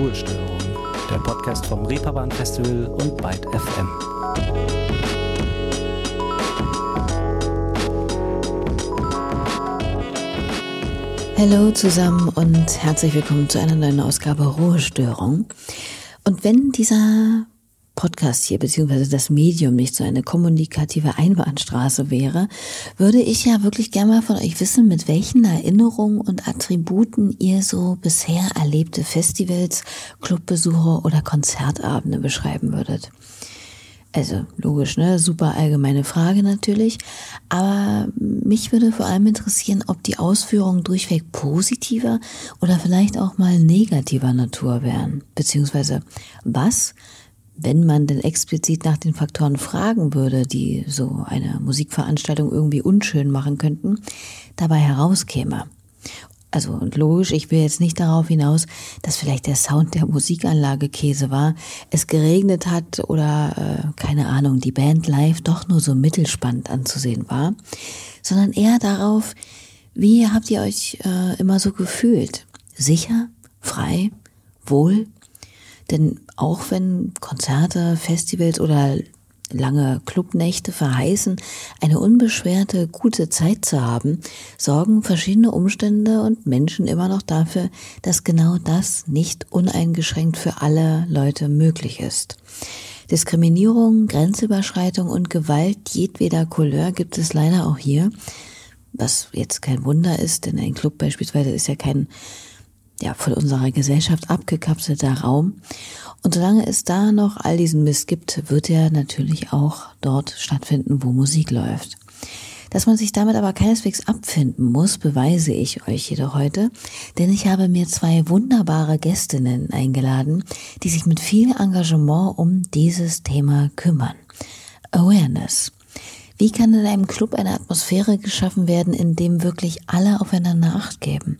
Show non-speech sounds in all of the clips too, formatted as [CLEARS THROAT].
Ruhestörung, der Podcast vom Reeperbahn Festival und Byte FM. Hallo zusammen und herzlich willkommen zu einer neuen Ausgabe Ruhestörung. Und wenn dieser Podcast hier, beziehungsweise das Medium nicht so eine kommunikative Einbahnstraße wäre, würde ich ja wirklich gerne mal von euch wissen, mit welchen Erinnerungen und Attributen ihr so bisher erlebte Festivals, Clubbesuche oder Konzertabende beschreiben würdet. Also logisch, ne? Super allgemeine Frage natürlich. Aber mich würde vor allem interessieren, ob die Ausführungen durchweg positiver oder vielleicht auch mal negativer Natur wären. Beziehungsweise was wenn man denn explizit nach den Faktoren fragen würde, die so eine Musikveranstaltung irgendwie unschön machen könnten, dabei herauskäme. Also und logisch, ich will jetzt nicht darauf hinaus, dass vielleicht der Sound der Musikanlage Käse war, es geregnet hat oder äh, keine Ahnung, die Band live doch nur so mittelspannend anzusehen war, sondern eher darauf, wie habt ihr euch äh, immer so gefühlt? Sicher, frei, wohl? Denn auch wenn Konzerte, Festivals oder lange Clubnächte verheißen, eine unbeschwerte, gute Zeit zu haben, sorgen verschiedene Umstände und Menschen immer noch dafür, dass genau das nicht uneingeschränkt für alle Leute möglich ist. Diskriminierung, Grenzüberschreitung und Gewalt jedweder Couleur gibt es leider auch hier, was jetzt kein Wunder ist, denn ein Club beispielsweise ist ja kein ja, von unserer Gesellschaft abgekapselter Raum. Und solange es da noch all diesen Mist gibt, wird er natürlich auch dort stattfinden, wo Musik läuft. Dass man sich damit aber keineswegs abfinden muss, beweise ich euch jedoch heute, denn ich habe mir zwei wunderbare Gästinnen eingeladen, die sich mit viel Engagement um dieses Thema kümmern. Awareness. Wie kann in einem Club eine Atmosphäre geschaffen werden, in dem wirklich alle aufeinander Acht geben?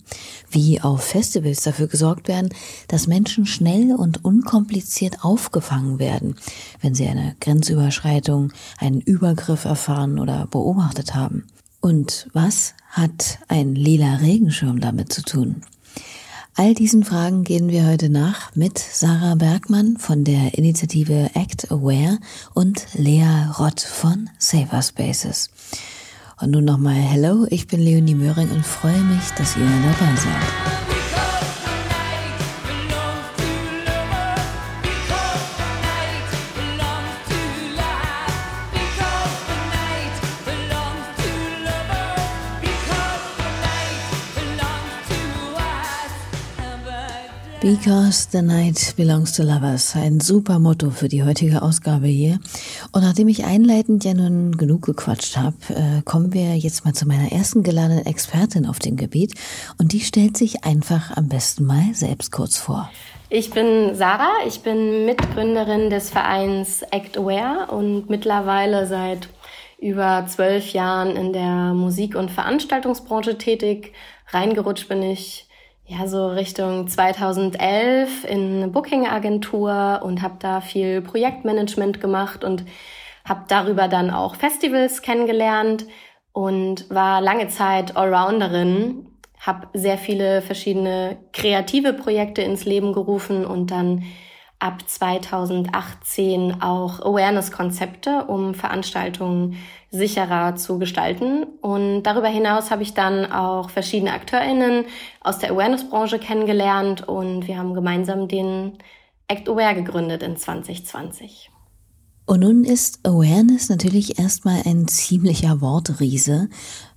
Wie auf Festivals dafür gesorgt werden, dass Menschen schnell und unkompliziert aufgefangen werden, wenn sie eine Grenzüberschreitung, einen Übergriff erfahren oder beobachtet haben? Und was hat ein lila Regenschirm damit zu tun? All diesen Fragen gehen wir heute nach mit Sarah Bergmann von der Initiative Act Aware und Lea Rott von Safer Spaces. Und nun nochmal Hello, ich bin Leonie Möhring und freue mich, dass ihr dabei seid. Because the night belongs to lovers. Ein super Motto für die heutige Ausgabe hier. Und nachdem ich einleitend ja nun genug gequatscht habe, äh, kommen wir jetzt mal zu meiner ersten geladenen Expertin auf dem Gebiet. Und die stellt sich einfach am besten mal selbst kurz vor. Ich bin Sarah, ich bin Mitgründerin des Vereins Act Aware und mittlerweile seit über zwölf Jahren in der Musik- und Veranstaltungsbranche tätig. Reingerutscht bin ich ja, so Richtung 2011 in eine Booking-Agentur und habe da viel Projektmanagement gemacht und habe darüber dann auch Festivals kennengelernt und war lange Zeit Allrounderin, habe sehr viele verschiedene kreative Projekte ins Leben gerufen und dann ab 2018 auch Awareness-Konzepte, um Veranstaltungen sicherer zu gestalten. Und darüber hinaus habe ich dann auch verschiedene AkteurInnen aus der Awareness-Branche kennengelernt und wir haben gemeinsam den Act Aware gegründet in 2020. Und nun ist Awareness natürlich erstmal ein ziemlicher Wortriese.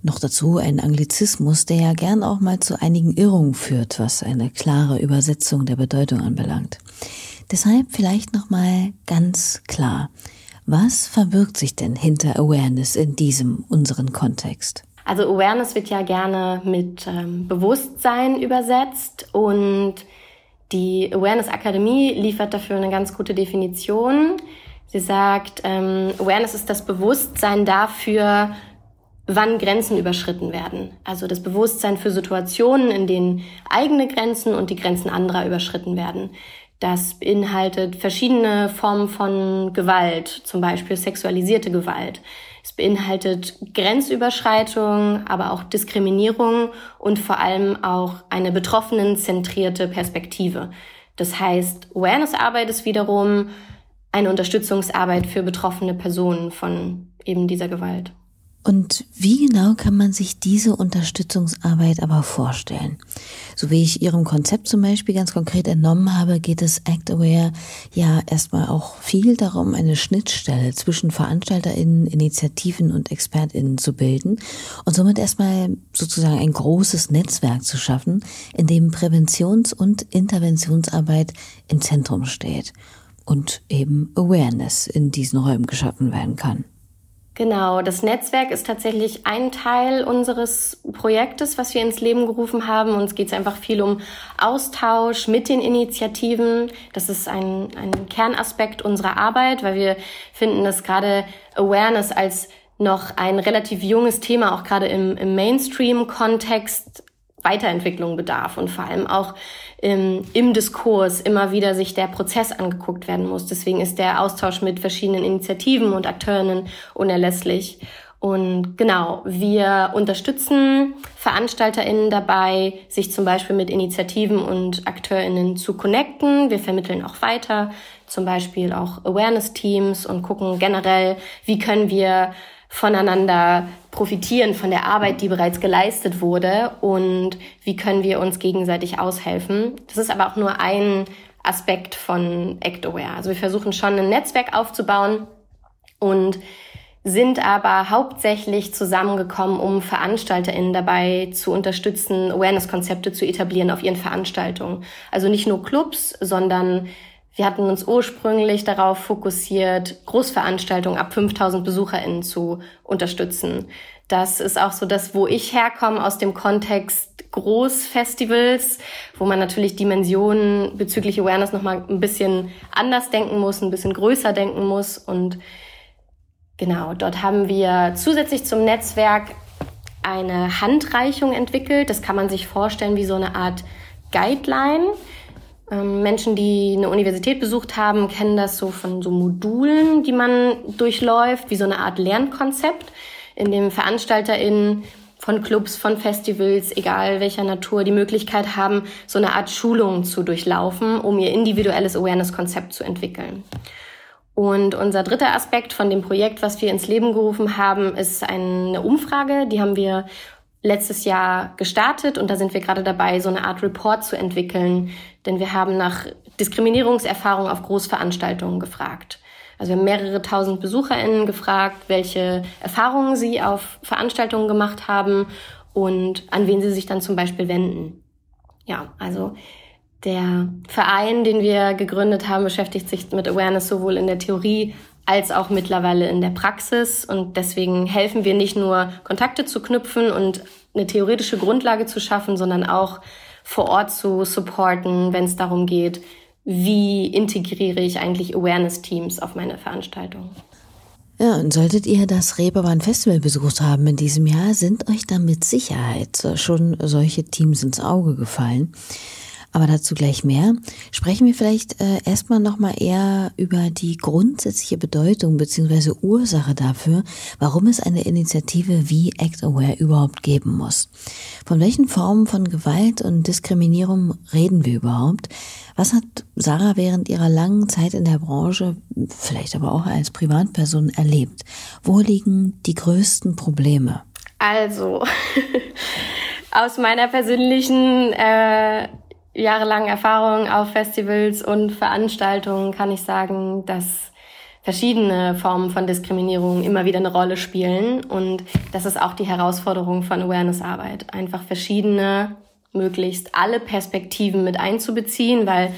Noch dazu ein Anglizismus, der ja gern auch mal zu einigen Irrungen führt, was eine klare Übersetzung der Bedeutung anbelangt. Deshalb vielleicht nochmal ganz klar. Was verbirgt sich denn hinter Awareness in diesem unseren Kontext? Also Awareness wird ja gerne mit ähm, Bewusstsein übersetzt und die Awareness Akademie liefert dafür eine ganz gute Definition. Sie sagt, ähm, Awareness ist das Bewusstsein dafür, wann Grenzen überschritten werden. Also das Bewusstsein für Situationen, in denen eigene Grenzen und die Grenzen anderer überschritten werden. Das beinhaltet verschiedene Formen von Gewalt, zum Beispiel sexualisierte Gewalt. Es beinhaltet Grenzüberschreitung, aber auch Diskriminierung und vor allem auch eine betroffenenzentrierte Perspektive. Das heißt, Awareness-Arbeit ist wiederum eine Unterstützungsarbeit für betroffene Personen von eben dieser Gewalt. Und wie genau kann man sich diese Unterstützungsarbeit aber vorstellen? So wie ich Ihrem Konzept zum Beispiel ganz konkret entnommen habe, geht es Act Aware ja erstmal auch viel darum, eine Schnittstelle zwischen VeranstalterInnen, Initiativen und ExpertInnen zu bilden und somit erstmal sozusagen ein großes Netzwerk zu schaffen, in dem Präventions- und Interventionsarbeit im Zentrum steht und eben Awareness in diesen Räumen geschaffen werden kann. Genau, das Netzwerk ist tatsächlich ein Teil unseres Projektes, was wir ins Leben gerufen haben. Uns geht es einfach viel um Austausch mit den Initiativen. Das ist ein, ein Kernaspekt unserer Arbeit, weil wir finden, dass gerade Awareness als noch ein relativ junges Thema, auch gerade im, im Mainstream-Kontext, Weiterentwicklung bedarf und vor allem auch im, im Diskurs immer wieder sich der Prozess angeguckt werden muss. Deswegen ist der Austausch mit verschiedenen Initiativen und Akteurinnen unerlässlich. Und genau, wir unterstützen VeranstalterInnen dabei, sich zum Beispiel mit Initiativen und AkteurInnen zu connecten. Wir vermitteln auch weiter, zum Beispiel auch Awareness-Teams und gucken generell, wie können wir voneinander profitieren von der Arbeit, die bereits geleistet wurde und wie können wir uns gegenseitig aushelfen. Das ist aber auch nur ein Aspekt von ActAware. Also wir versuchen schon ein Netzwerk aufzubauen und sind aber hauptsächlich zusammengekommen, um VeranstalterInnen dabei zu unterstützen, Awareness-Konzepte zu etablieren auf ihren Veranstaltungen. Also nicht nur Clubs, sondern wir hatten uns ursprünglich darauf fokussiert, Großveranstaltungen ab 5000 BesucherInnen zu unterstützen. Das ist auch so das, wo ich herkomme aus dem Kontext Großfestivals, wo man natürlich Dimensionen bezüglich Awareness nochmal ein bisschen anders denken muss, ein bisschen größer denken muss. Und genau, dort haben wir zusätzlich zum Netzwerk eine Handreichung entwickelt. Das kann man sich vorstellen wie so eine Art Guideline Menschen, die eine Universität besucht haben, kennen das so von so Modulen, die man durchläuft, wie so eine Art Lernkonzept, in dem VeranstalterInnen von Clubs, von Festivals, egal welcher Natur, die Möglichkeit haben, so eine Art Schulung zu durchlaufen, um ihr individuelles Awareness-Konzept zu entwickeln. Und unser dritter Aspekt von dem Projekt, was wir ins Leben gerufen haben, ist eine Umfrage. Die haben wir letztes Jahr gestartet und da sind wir gerade dabei, so eine Art Report zu entwickeln, denn wir haben nach Diskriminierungserfahrung auf Großveranstaltungen gefragt. Also wir haben mehrere tausend BesucherInnen gefragt, welche Erfahrungen sie auf Veranstaltungen gemacht haben und an wen sie sich dann zum Beispiel wenden. Ja, also der Verein, den wir gegründet haben, beschäftigt sich mit Awareness sowohl in der Theorie als auch mittlerweile in der Praxis. Und deswegen helfen wir nicht nur, Kontakte zu knüpfen und eine theoretische Grundlage zu schaffen, sondern auch vor Ort zu supporten, wenn es darum geht, wie integriere ich eigentlich Awareness-Teams auf meine Veranstaltung. Ja, und solltet ihr das Reeperbahn Festival besucht haben in diesem Jahr, sind euch da mit Sicherheit schon solche Teams ins Auge gefallen. Aber dazu gleich mehr. Sprechen wir vielleicht äh, erstmal nochmal eher über die grundsätzliche Bedeutung beziehungsweise Ursache dafür, warum es eine Initiative wie Act Aware überhaupt geben muss. Von welchen Formen von Gewalt und Diskriminierung reden wir überhaupt? Was hat Sarah während ihrer langen Zeit in der Branche, vielleicht aber auch als Privatperson, erlebt? Wo liegen die größten Probleme? Also, [LAUGHS] aus meiner persönlichen äh, jahrelangen Erfahrung auf Festivals und Veranstaltungen kann ich sagen, dass verschiedene Formen von Diskriminierung immer wieder eine Rolle spielen. Und das ist auch die Herausforderung von Awareness-Arbeit. Einfach verschiedene, möglichst alle Perspektiven mit einzubeziehen, weil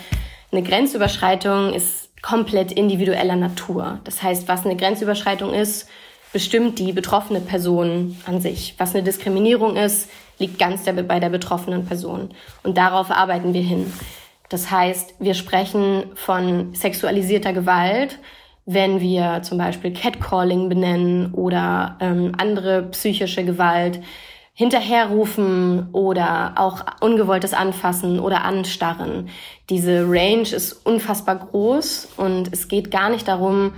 eine Grenzüberschreitung ist komplett individueller Natur. Das heißt, was eine Grenzüberschreitung ist, bestimmt die betroffene Person an sich. Was eine Diskriminierung ist, liegt ganz der, bei der betroffenen Person. Und darauf arbeiten wir hin. Das heißt, wir sprechen von sexualisierter Gewalt, wenn wir zum Beispiel Catcalling benennen oder ähm, andere psychische Gewalt, hinterherrufen oder auch ungewolltes Anfassen oder Anstarren. Diese Range ist unfassbar groß und es geht gar nicht darum,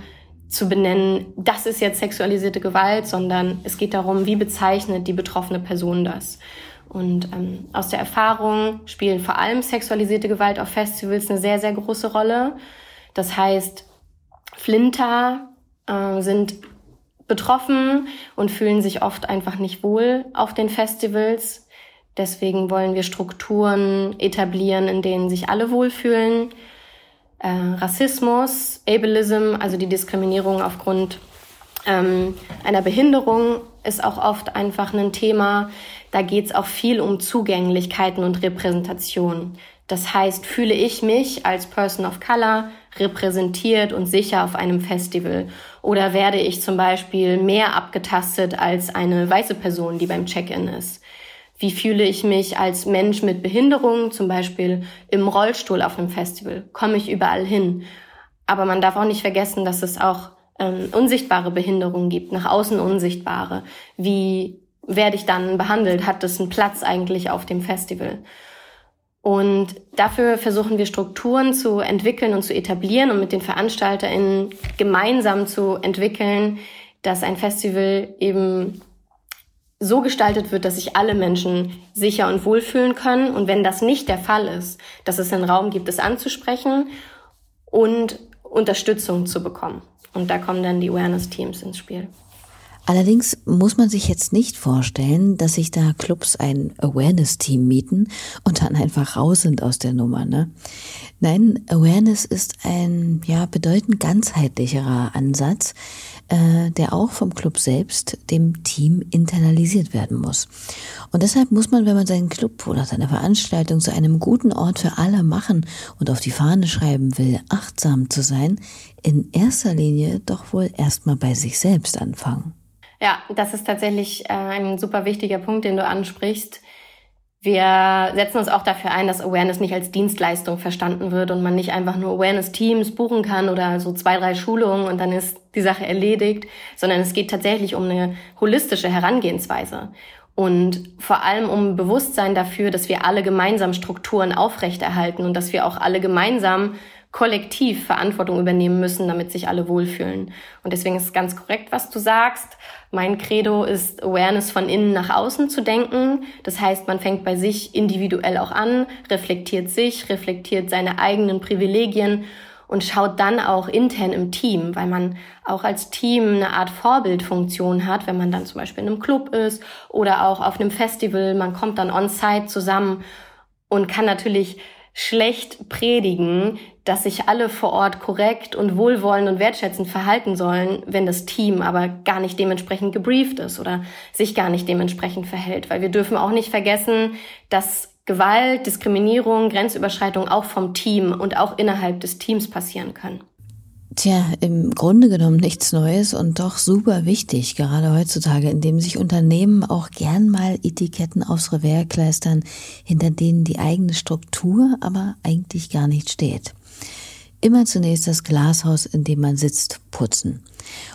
zu benennen, das ist jetzt sexualisierte Gewalt, sondern es geht darum, wie bezeichnet die betroffene Person das. Und ähm, aus der Erfahrung spielen vor allem sexualisierte Gewalt auf Festivals eine sehr, sehr große Rolle. Das heißt, Flinter äh, sind betroffen und fühlen sich oft einfach nicht wohl auf den Festivals. Deswegen wollen wir Strukturen etablieren, in denen sich alle wohlfühlen. Äh, Rassismus, Ableism, also die Diskriminierung aufgrund ähm, einer Behinderung, ist auch oft einfach ein Thema. Da geht es auch viel um Zugänglichkeiten und Repräsentation. Das heißt, fühle ich mich als Person of Color repräsentiert und sicher auf einem Festival? Oder werde ich zum Beispiel mehr abgetastet als eine weiße Person, die beim Check-in ist? Wie fühle ich mich als Mensch mit Behinderung, zum Beispiel im Rollstuhl auf einem Festival? Komme ich überall hin? Aber man darf auch nicht vergessen, dass es auch ähm, unsichtbare Behinderungen gibt, nach außen unsichtbare. Wie werde ich dann behandelt? Hat das einen Platz eigentlich auf dem Festival? Und dafür versuchen wir Strukturen zu entwickeln und zu etablieren und mit den VeranstalterInnen gemeinsam zu entwickeln, dass ein Festival eben so gestaltet wird, dass sich alle Menschen sicher und wohlfühlen können. Und wenn das nicht der Fall ist, dass es einen Raum gibt, es anzusprechen und Unterstützung zu bekommen. Und da kommen dann die Awareness-Teams ins Spiel. Allerdings muss man sich jetzt nicht vorstellen, dass sich da Clubs ein Awareness-Team mieten und dann einfach raus sind aus der Nummer. Ne? Nein, Awareness ist ein ja bedeutend ganzheitlicherer Ansatz, äh, der auch vom Club selbst, dem Team internalisiert werden muss. Und deshalb muss man, wenn man seinen Club oder seine Veranstaltung zu einem guten Ort für alle machen und auf die Fahne schreiben will, achtsam zu sein, in erster Linie doch wohl erstmal bei sich selbst anfangen. Ja, das ist tatsächlich äh, ein super wichtiger Punkt, den du ansprichst. Wir setzen uns auch dafür ein, dass Awareness nicht als Dienstleistung verstanden wird und man nicht einfach nur Awareness-Teams buchen kann oder so zwei, drei Schulungen und dann ist die Sache erledigt, sondern es geht tatsächlich um eine holistische Herangehensweise und vor allem um Bewusstsein dafür, dass wir alle gemeinsam Strukturen aufrechterhalten und dass wir auch alle gemeinsam kollektiv Verantwortung übernehmen müssen, damit sich alle wohlfühlen. Und deswegen ist es ganz korrekt, was du sagst. Mein Credo ist, Awareness von innen nach außen zu denken. Das heißt, man fängt bei sich individuell auch an, reflektiert sich, reflektiert seine eigenen Privilegien und schaut dann auch intern im Team, weil man auch als Team eine Art Vorbildfunktion hat, wenn man dann zum Beispiel in einem Club ist oder auch auf einem Festival. Man kommt dann on-site zusammen und kann natürlich schlecht predigen, dass sich alle vor Ort korrekt und wohlwollend und wertschätzend verhalten sollen, wenn das Team aber gar nicht dementsprechend gebrieft ist oder sich gar nicht dementsprechend verhält. Weil wir dürfen auch nicht vergessen, dass Gewalt, Diskriminierung, Grenzüberschreitung auch vom Team und auch innerhalb des Teams passieren können. Tja, im Grunde genommen nichts Neues und doch super wichtig, gerade heutzutage, indem sich Unternehmen auch gern mal Etiketten aufs Revers kleistern, hinter denen die eigene Struktur aber eigentlich gar nicht steht. Immer zunächst das Glashaus, in dem man sitzt, putzen.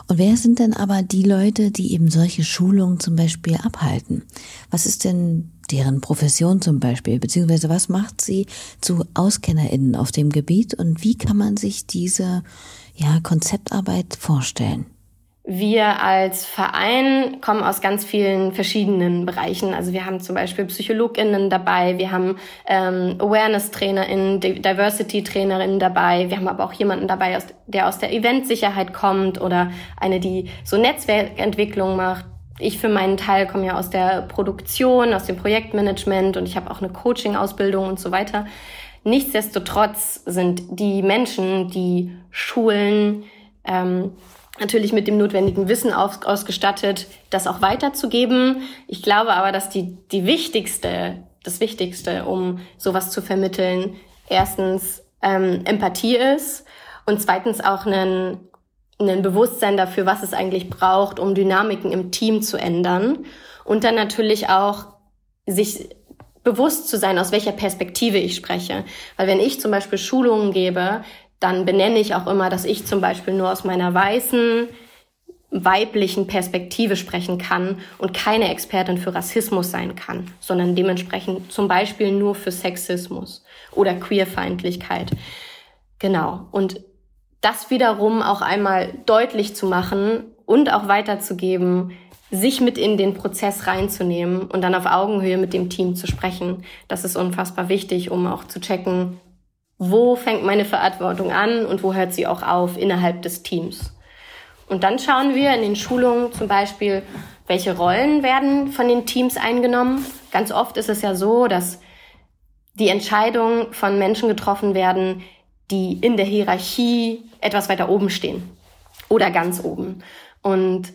Und wer sind denn aber die Leute, die eben solche Schulungen zum Beispiel abhalten? Was ist denn deren Profession zum Beispiel, beziehungsweise was macht sie zu AuskennerInnen auf dem Gebiet und wie kann man sich diese ja, Konzeptarbeit vorstellen? Wir als Verein kommen aus ganz vielen verschiedenen Bereichen. Also wir haben zum Beispiel PsychologInnen dabei, wir haben ähm, Awareness-TrainerInnen, Diversity-TrainerInnen dabei, wir haben aber auch jemanden dabei, der aus der Eventsicherheit kommt oder eine, die so Netzwerkentwicklung macht. Ich für meinen Teil komme ja aus der Produktion, aus dem Projektmanagement und ich habe auch eine Coaching-Ausbildung und so weiter. Nichtsdestotrotz sind die Menschen, die Schulen, ähm, natürlich mit dem notwendigen Wissen aus, ausgestattet, das auch weiterzugeben. Ich glaube aber, dass die, die wichtigste, das Wichtigste, um sowas zu vermitteln, erstens ähm, Empathie ist und zweitens auch ein, ein Bewusstsein dafür, was es eigentlich braucht, um Dynamiken im Team zu ändern und dann natürlich auch sich bewusst zu sein, aus welcher Perspektive ich spreche. Weil wenn ich zum Beispiel Schulungen gebe, dann benenne ich auch immer, dass ich zum Beispiel nur aus meiner weißen, weiblichen Perspektive sprechen kann und keine Expertin für Rassismus sein kann, sondern dementsprechend zum Beispiel nur für Sexismus oder Queerfeindlichkeit. Genau. Und das wiederum auch einmal deutlich zu machen und auch weiterzugeben, sich mit in den Prozess reinzunehmen und dann auf Augenhöhe mit dem Team zu sprechen. Das ist unfassbar wichtig, um auch zu checken, wo fängt meine Verantwortung an und wo hört sie auch auf innerhalb des Teams. Und dann schauen wir in den Schulungen zum Beispiel, welche Rollen werden von den Teams eingenommen. Ganz oft ist es ja so, dass die Entscheidungen von Menschen getroffen werden, die in der Hierarchie etwas weiter oben stehen oder ganz oben. Und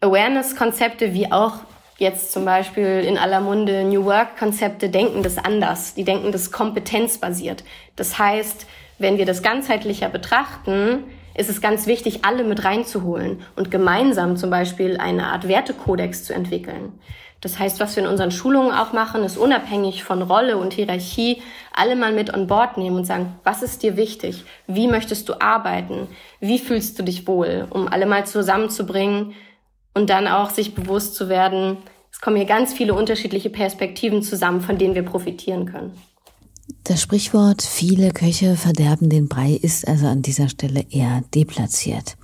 Awareness-Konzepte wie auch jetzt zum Beispiel in aller Munde New Work-Konzepte denken das anders. Die denken das kompetenzbasiert. Das heißt, wenn wir das ganzheitlicher betrachten, ist es ganz wichtig, alle mit reinzuholen und gemeinsam zum Beispiel eine Art Wertekodex zu entwickeln. Das heißt, was wir in unseren Schulungen auch machen, ist unabhängig von Rolle und Hierarchie alle mal mit on board nehmen und sagen, was ist dir wichtig? Wie möchtest du arbeiten? Wie fühlst du dich wohl? Um alle mal zusammenzubringen und dann auch sich bewusst zu werden, es kommen hier ganz viele unterschiedliche Perspektiven zusammen, von denen wir profitieren können. Das Sprichwort viele Köche verderben den Brei ist also an dieser Stelle eher deplatziert.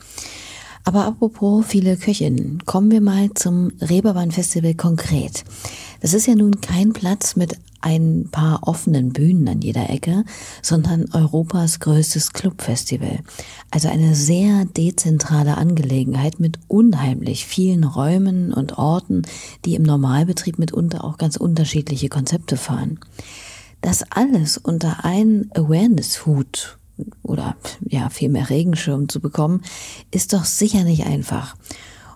Aber apropos viele Köchinnen, kommen wir mal zum Reeperbahn Festival konkret. Das ist ja nun kein Platz mit ein paar offenen Bühnen an jeder Ecke, sondern Europas größtes Clubfestival. Also eine sehr dezentrale Angelegenheit mit unheimlich vielen Räumen und Orten, die im Normalbetrieb mitunter auch ganz unterschiedliche Konzepte fahren. Das alles unter einen Awareness-Hut oder ja vielmehr Regenschirm zu bekommen, ist doch sicher nicht einfach.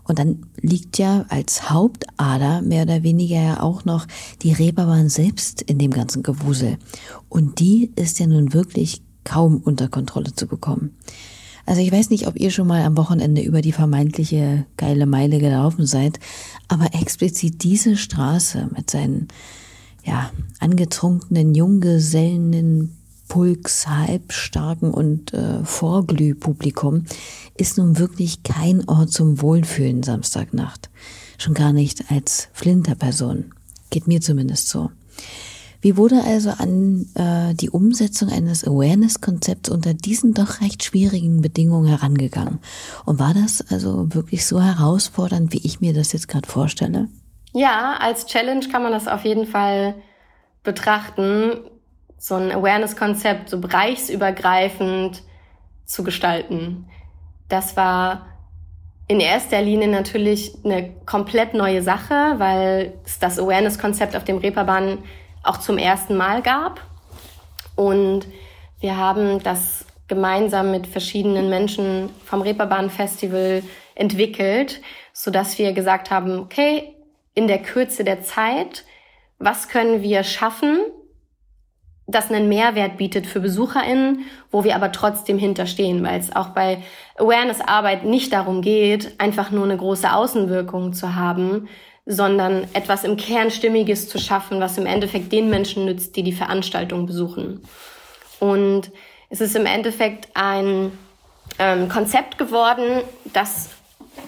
Und dann liegt ja als Hauptader mehr oder weniger ja auch noch die Reeperbahn selbst in dem ganzen Gewusel. Und die ist ja nun wirklich kaum unter Kontrolle zu bekommen. Also ich weiß nicht, ob ihr schon mal am Wochenende über die vermeintliche geile Meile gelaufen seid, aber explizit diese Straße mit seinen ja, angetrunkenen Junggesellen, Pulks, halbstarken und äh, Vorglühpublikum ist nun wirklich kein Ort zum Wohlfühlen Samstagnacht. Schon gar nicht als Flinterperson. Geht mir zumindest so. Wie wurde also an äh, die Umsetzung eines Awareness-Konzepts unter diesen doch recht schwierigen Bedingungen herangegangen? Und war das also wirklich so herausfordernd, wie ich mir das jetzt gerade vorstelle? Ja, als Challenge kann man das auf jeden Fall betrachten, so ein Awareness-Konzept so bereichsübergreifend zu gestalten. Das war in erster Linie natürlich eine komplett neue Sache, weil es das Awareness-Konzept auf dem Reeperbahn auch zum ersten Mal gab. Und wir haben das gemeinsam mit verschiedenen Menschen vom Reeperbahn Festival entwickelt, so dass wir gesagt haben, okay, in der Kürze der Zeit, was können wir schaffen, das einen Mehrwert bietet für BesucherInnen, wo wir aber trotzdem hinterstehen, weil es auch bei Awareness-Arbeit nicht darum geht, einfach nur eine große Außenwirkung zu haben, sondern etwas im Kern Stimmiges zu schaffen, was im Endeffekt den Menschen nützt, die die Veranstaltung besuchen. Und es ist im Endeffekt ein ähm, Konzept geworden, das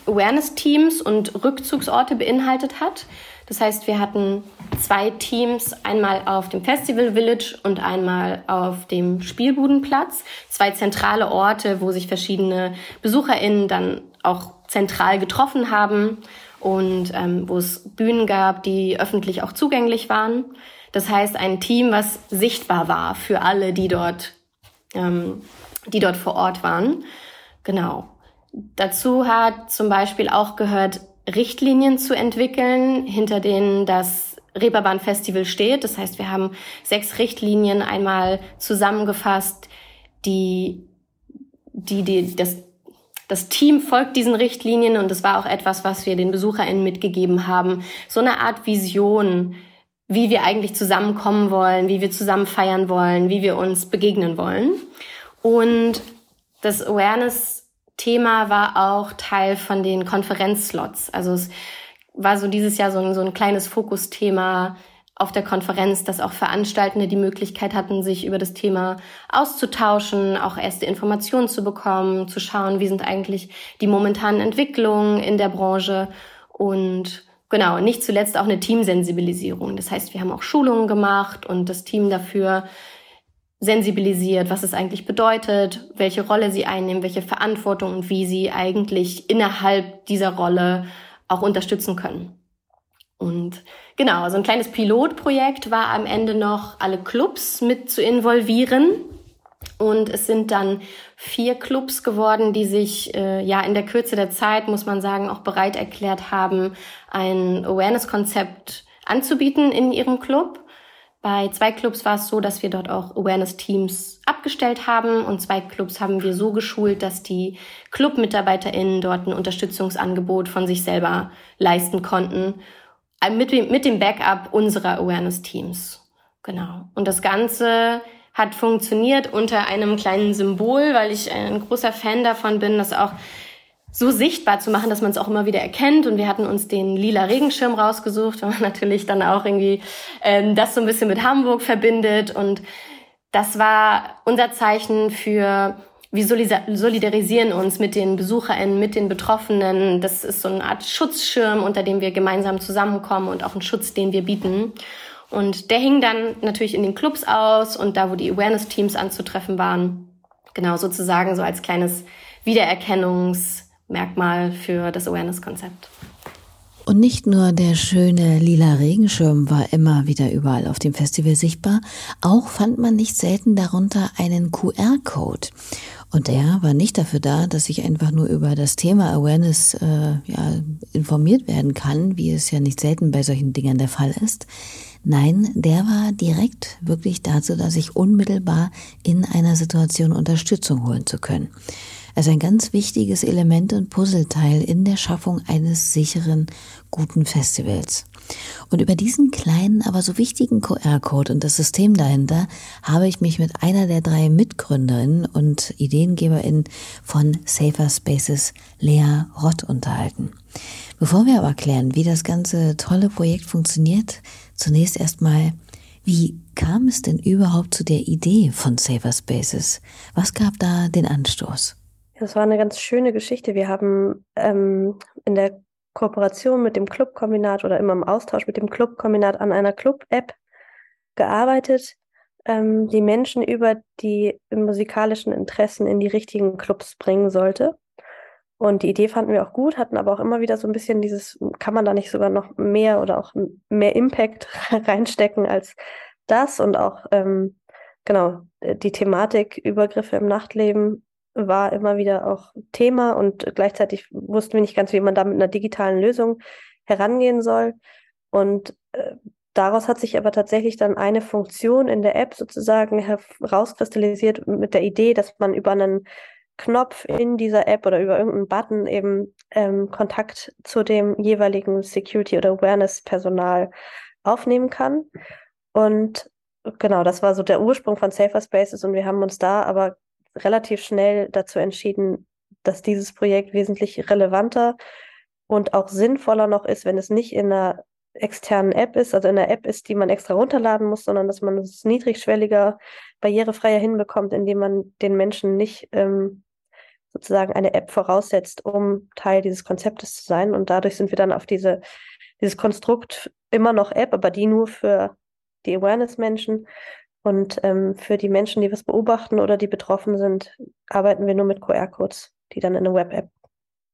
Awareness-Teams und Rückzugsorte beinhaltet hat. Das heißt, wir hatten zwei Teams, einmal auf dem Festival Village und einmal auf dem Spielbudenplatz. Zwei zentrale Orte, wo sich verschiedene BesucherInnen dann auch zentral getroffen haben und ähm, wo es Bühnen gab, die öffentlich auch zugänglich waren. Das heißt, ein Team, was sichtbar war für alle, die dort, ähm, die dort vor Ort waren. Genau. Dazu hat zum Beispiel auch gehört, Richtlinien zu entwickeln, hinter denen das Reeperbahn Festival steht. Das heißt, wir haben sechs Richtlinien einmal zusammengefasst, die, die, die das, das Team folgt diesen Richtlinien und das war auch etwas, was wir den BesucherInnen mitgegeben haben. So eine Art Vision, wie wir eigentlich zusammenkommen wollen, wie wir zusammen feiern wollen, wie wir uns begegnen wollen. Und das Awareness Thema war auch Teil von den Konferenzslots. Also es war so dieses Jahr so ein, so ein kleines Fokusthema auf der Konferenz, dass auch Veranstaltende die Möglichkeit hatten, sich über das Thema auszutauschen, auch erste Informationen zu bekommen, zu schauen, wie sind eigentlich die momentanen Entwicklungen in der Branche und genau, nicht zuletzt auch eine Teamsensibilisierung. Das heißt, wir haben auch Schulungen gemacht und das Team dafür sensibilisiert, was es eigentlich bedeutet, welche Rolle sie einnehmen, welche Verantwortung und wie sie eigentlich innerhalb dieser Rolle auch unterstützen können. Und genau, so ein kleines Pilotprojekt war am Ende noch, alle Clubs mit zu involvieren. Und es sind dann vier Clubs geworden, die sich äh, ja in der Kürze der Zeit, muss man sagen, auch bereit erklärt haben, ein Awareness-Konzept anzubieten in ihrem Club. Bei zwei Clubs war es so, dass wir dort auch Awareness-Teams abgestellt haben und zwei Clubs haben wir so geschult, dass die Club-MitarbeiterInnen dort ein Unterstützungsangebot von sich selber leisten konnten, äh, mit, mit dem Backup unserer Awareness-Teams. Genau. Und das Ganze hat funktioniert unter einem kleinen Symbol, weil ich ein großer Fan davon bin, dass auch so sichtbar zu machen, dass man es auch immer wieder erkennt. Und wir hatten uns den lila Regenschirm rausgesucht, [LAUGHS] weil man natürlich dann auch irgendwie ähm, das so ein bisschen mit Hamburg verbindet. Und das war unser Zeichen für wir solidarisieren uns mit den BesucherInnen, mit den Betroffenen. Das ist so eine Art Schutzschirm, unter dem wir gemeinsam zusammenkommen und auch ein Schutz, den wir bieten. Und der hing dann natürlich in den Clubs aus und da, wo die Awareness-Teams anzutreffen waren. Genau, sozusagen so als kleines Wiedererkennungs- Merkmal für das Awareness-Konzept. Und nicht nur der schöne lila Regenschirm war immer wieder überall auf dem Festival sichtbar, auch fand man nicht selten darunter einen QR-Code. Und der war nicht dafür da, dass ich einfach nur über das Thema Awareness äh, ja, informiert werden kann, wie es ja nicht selten bei solchen Dingern der Fall ist. Nein, der war direkt wirklich dazu, dass ich unmittelbar in einer Situation Unterstützung holen zu können. Also ein ganz wichtiges Element und Puzzleteil in der Schaffung eines sicheren, guten Festivals. Und über diesen kleinen, aber so wichtigen QR-Code und das System dahinter habe ich mich mit einer der drei Mitgründerinnen und Ideengeberinnen von Safer Spaces, Lea Rott, unterhalten. Bevor wir aber klären, wie das ganze tolle Projekt funktioniert, zunächst erstmal, wie kam es denn überhaupt zu der Idee von Safer Spaces? Was gab da den Anstoß? Das war eine ganz schöne Geschichte. Wir haben ähm, in der Kooperation mit dem Clubkombinat oder immer im Austausch mit dem Clubkombinat an einer Club-App gearbeitet, ähm, die Menschen über die musikalischen Interessen in die richtigen Clubs bringen sollte. Und die Idee fanden wir auch gut, hatten aber auch immer wieder so ein bisschen dieses, kann man da nicht sogar noch mehr oder auch mehr Impact [LAUGHS] reinstecken als das und auch, ähm, genau, die Thematik Übergriffe im Nachtleben war immer wieder auch Thema und gleichzeitig wussten wir nicht ganz, wie man da mit einer digitalen Lösung herangehen soll. Und äh, daraus hat sich aber tatsächlich dann eine Funktion in der App sozusagen herauskristallisiert mit der Idee, dass man über einen Knopf in dieser App oder über irgendeinen Button eben ähm, Kontakt zu dem jeweiligen Security- oder Awareness-Personal aufnehmen kann. Und genau, das war so der Ursprung von Safer Spaces und wir haben uns da aber relativ schnell dazu entschieden, dass dieses Projekt wesentlich relevanter und auch sinnvoller noch ist, wenn es nicht in einer externen App ist, also in einer App ist, die man extra runterladen muss, sondern dass man es niedrigschwelliger, barrierefreier hinbekommt, indem man den Menschen nicht ähm, sozusagen eine App voraussetzt, um Teil dieses Konzeptes zu sein. Und dadurch sind wir dann auf diese, dieses Konstrukt immer noch App, aber die nur für die Awareness-Menschen und ähm, für die Menschen, die was beobachten oder die betroffen sind, arbeiten wir nur mit QR-Codes, die dann in eine Web-App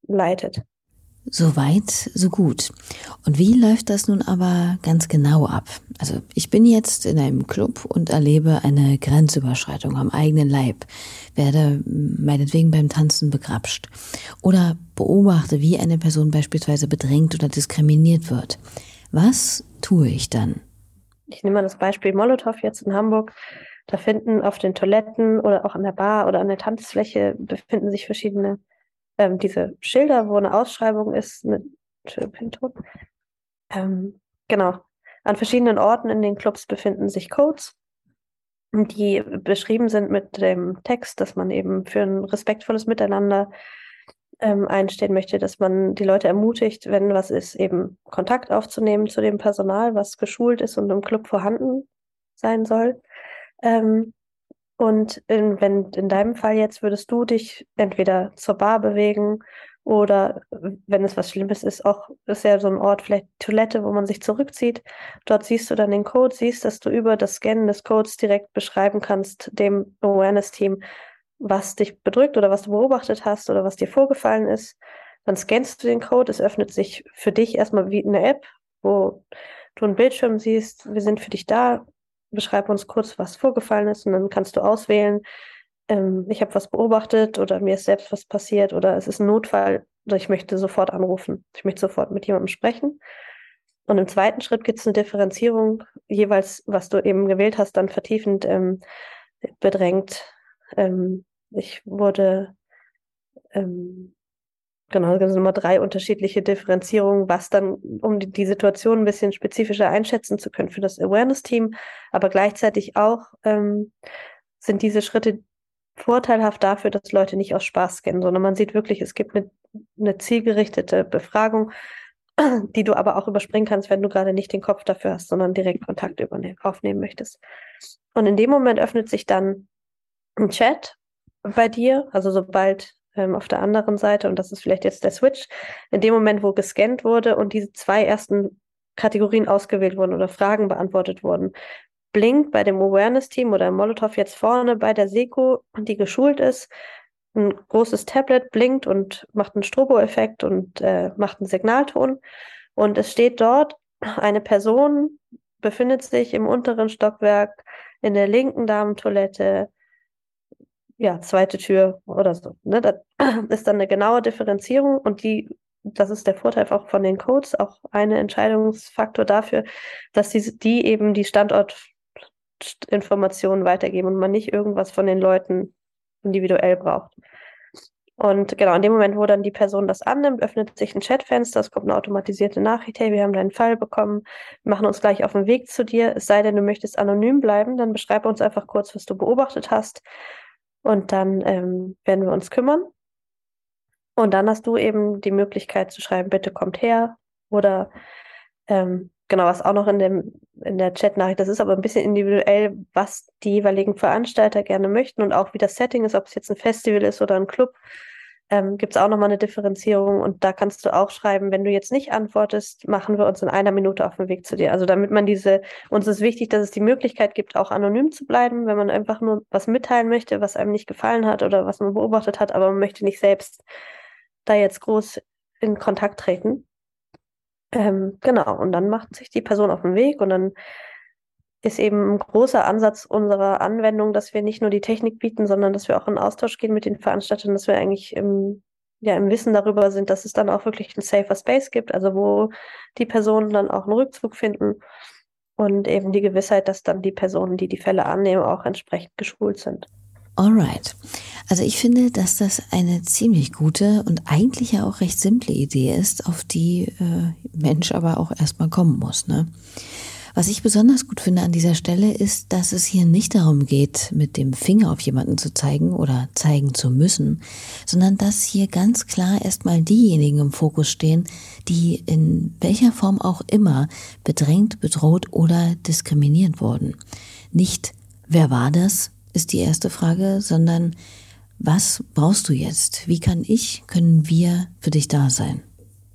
leitet. So weit, so gut. Und wie läuft das nun aber ganz genau ab? Also ich bin jetzt in einem Club und erlebe eine Grenzüberschreitung am eigenen Leib, werde meinetwegen beim Tanzen begrapscht oder beobachte, wie eine Person beispielsweise bedrängt oder diskriminiert wird. Was tue ich dann? Ich nehme mal das Beispiel Molotow jetzt in Hamburg. Da finden auf den Toiletten oder auch an der Bar oder an der Tanzfläche befinden sich verschiedene ähm, diese Schilder, wo eine Ausschreibung ist mit ähm, genau. An verschiedenen Orten in den Clubs befinden sich Codes, die beschrieben sind mit dem Text, dass man eben für ein respektvolles Miteinander ähm, einstehen möchte, dass man die Leute ermutigt, wenn was ist, eben Kontakt aufzunehmen zu dem Personal, was geschult ist und im Club vorhanden sein soll. Ähm, und in, wenn in deinem Fall jetzt würdest du dich entweder zur Bar bewegen oder wenn es was Schlimmes ist, auch ist ja so ein Ort, vielleicht Toilette, wo man sich zurückzieht. Dort siehst du dann den Code, siehst, dass du über das Scannen des Codes direkt beschreiben kannst dem Awareness-Team, was dich bedrückt oder was du beobachtet hast oder was dir vorgefallen ist. Dann scannst du den Code, es öffnet sich für dich erstmal wie eine App, wo du einen Bildschirm siehst, wir sind für dich da, beschreib uns kurz, was vorgefallen ist und dann kannst du auswählen, ähm, ich habe was beobachtet oder mir ist selbst was passiert oder es ist ein Notfall oder ich möchte sofort anrufen, ich möchte sofort mit jemandem sprechen. Und im zweiten Schritt gibt es eine Differenzierung, jeweils, was du eben gewählt hast, dann vertiefend ähm, bedrängt. Ähm, ich wurde, ähm, genau, es sind immer drei unterschiedliche Differenzierungen, was dann, um die, die Situation ein bisschen spezifischer einschätzen zu können für das Awareness-Team, aber gleichzeitig auch ähm, sind diese Schritte vorteilhaft dafür, dass Leute nicht aus Spaß scannen, sondern man sieht wirklich, es gibt eine, eine zielgerichtete Befragung, [CLEARS THROAT] die du aber auch überspringen kannst, wenn du gerade nicht den Kopf dafür hast, sondern direkt Kontakt aufnehmen möchtest. Und in dem Moment öffnet sich dann ein Chat bei dir, also sobald ähm, auf der anderen Seite, und das ist vielleicht jetzt der Switch, in dem Moment, wo gescannt wurde und diese zwei ersten Kategorien ausgewählt wurden oder Fragen beantwortet wurden, blinkt bei dem Awareness-Team oder im Molotow jetzt vorne bei der Seko, die geschult ist, ein großes Tablet blinkt und macht einen Strobo-Effekt und äh, macht einen Signalton. Und es steht dort, eine Person befindet sich im unteren Stockwerk in der linken Damentoilette, ja, zweite Tür oder so. Ne? Das [CLEARS THROAT] ist dann eine genaue Differenzierung und die, das ist der Vorteil auch von den Codes, auch ein Entscheidungsfaktor dafür, dass die, die eben die Standortinformationen weitergeben und man nicht irgendwas von den Leuten individuell braucht. Und genau, in dem Moment, wo dann die Person das annimmt, öffnet sich ein Chatfenster, es kommt eine automatisierte Nachricht, hey, wir haben deinen Fall bekommen, wir machen uns gleich auf den Weg zu dir. Es sei denn, du möchtest anonym bleiben, dann beschreib uns einfach kurz, was du beobachtet hast. Und dann ähm, werden wir uns kümmern. Und dann hast du eben die Möglichkeit zu schreiben, bitte kommt her. Oder ähm, genau, was auch noch in, dem, in der Chat-Nachricht, das ist aber ein bisschen individuell, was die jeweiligen Veranstalter gerne möchten und auch wie das Setting ist, ob es jetzt ein Festival ist oder ein Club, ähm, gibt es auch nochmal eine Differenzierung und da kannst du auch schreiben, wenn du jetzt nicht antwortest, machen wir uns in einer Minute auf den Weg zu dir. Also damit man diese, uns ist wichtig, dass es die Möglichkeit gibt, auch anonym zu bleiben, wenn man einfach nur was mitteilen möchte, was einem nicht gefallen hat oder was man beobachtet hat, aber man möchte nicht selbst da jetzt groß in Kontakt treten. Ähm, genau, und dann macht sich die Person auf den Weg und dann ist eben ein großer Ansatz unserer Anwendung, dass wir nicht nur die Technik bieten, sondern dass wir auch in Austausch gehen mit den Veranstaltern, dass wir eigentlich im, ja, im Wissen darüber sind, dass es dann auch wirklich ein safer Space gibt, also wo die Personen dann auch einen Rückzug finden und eben die Gewissheit, dass dann die Personen, die die Fälle annehmen, auch entsprechend geschult sind. Alright. Also ich finde, dass das eine ziemlich gute und eigentlich ja auch recht simple Idee ist, auf die äh, Mensch aber auch erstmal kommen muss. Ne? Was ich besonders gut finde an dieser Stelle ist, dass es hier nicht darum geht, mit dem Finger auf jemanden zu zeigen oder zeigen zu müssen, sondern dass hier ganz klar erstmal diejenigen im Fokus stehen, die in welcher Form auch immer bedrängt, bedroht oder diskriminiert wurden. Nicht, wer war das, ist die erste Frage, sondern was brauchst du jetzt? Wie kann ich, können wir für dich da sein?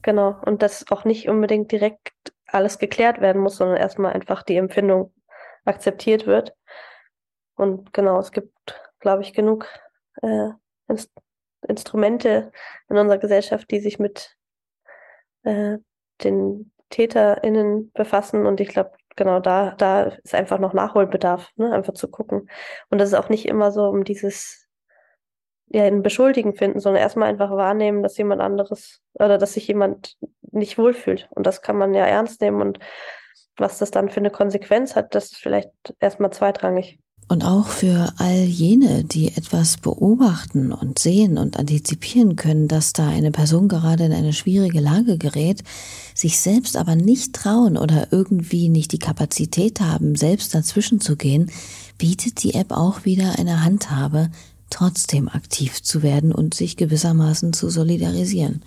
Genau, und das auch nicht unbedingt direkt alles geklärt werden muss, sondern erstmal einfach die Empfindung akzeptiert wird. Und genau, es gibt, glaube ich, genug äh, Inst Instrumente in unserer Gesellschaft, die sich mit äh, den TäterInnen befassen. Und ich glaube, genau da, da ist einfach noch Nachholbedarf, ne? einfach zu gucken. Und das ist auch nicht immer so um dieses ja, einen Beschuldigen finden, sondern erstmal einfach wahrnehmen, dass jemand anderes oder dass sich jemand nicht wohlfühlt. Und das kann man ja ernst nehmen und was das dann für eine Konsequenz hat, das ist vielleicht erstmal zweitrangig. Und auch für all jene, die etwas beobachten und sehen und antizipieren können, dass da eine Person gerade in eine schwierige Lage gerät, sich selbst aber nicht trauen oder irgendwie nicht die Kapazität haben, selbst dazwischen zu gehen, bietet die App auch wieder eine Handhabe, trotzdem aktiv zu werden und sich gewissermaßen zu solidarisieren.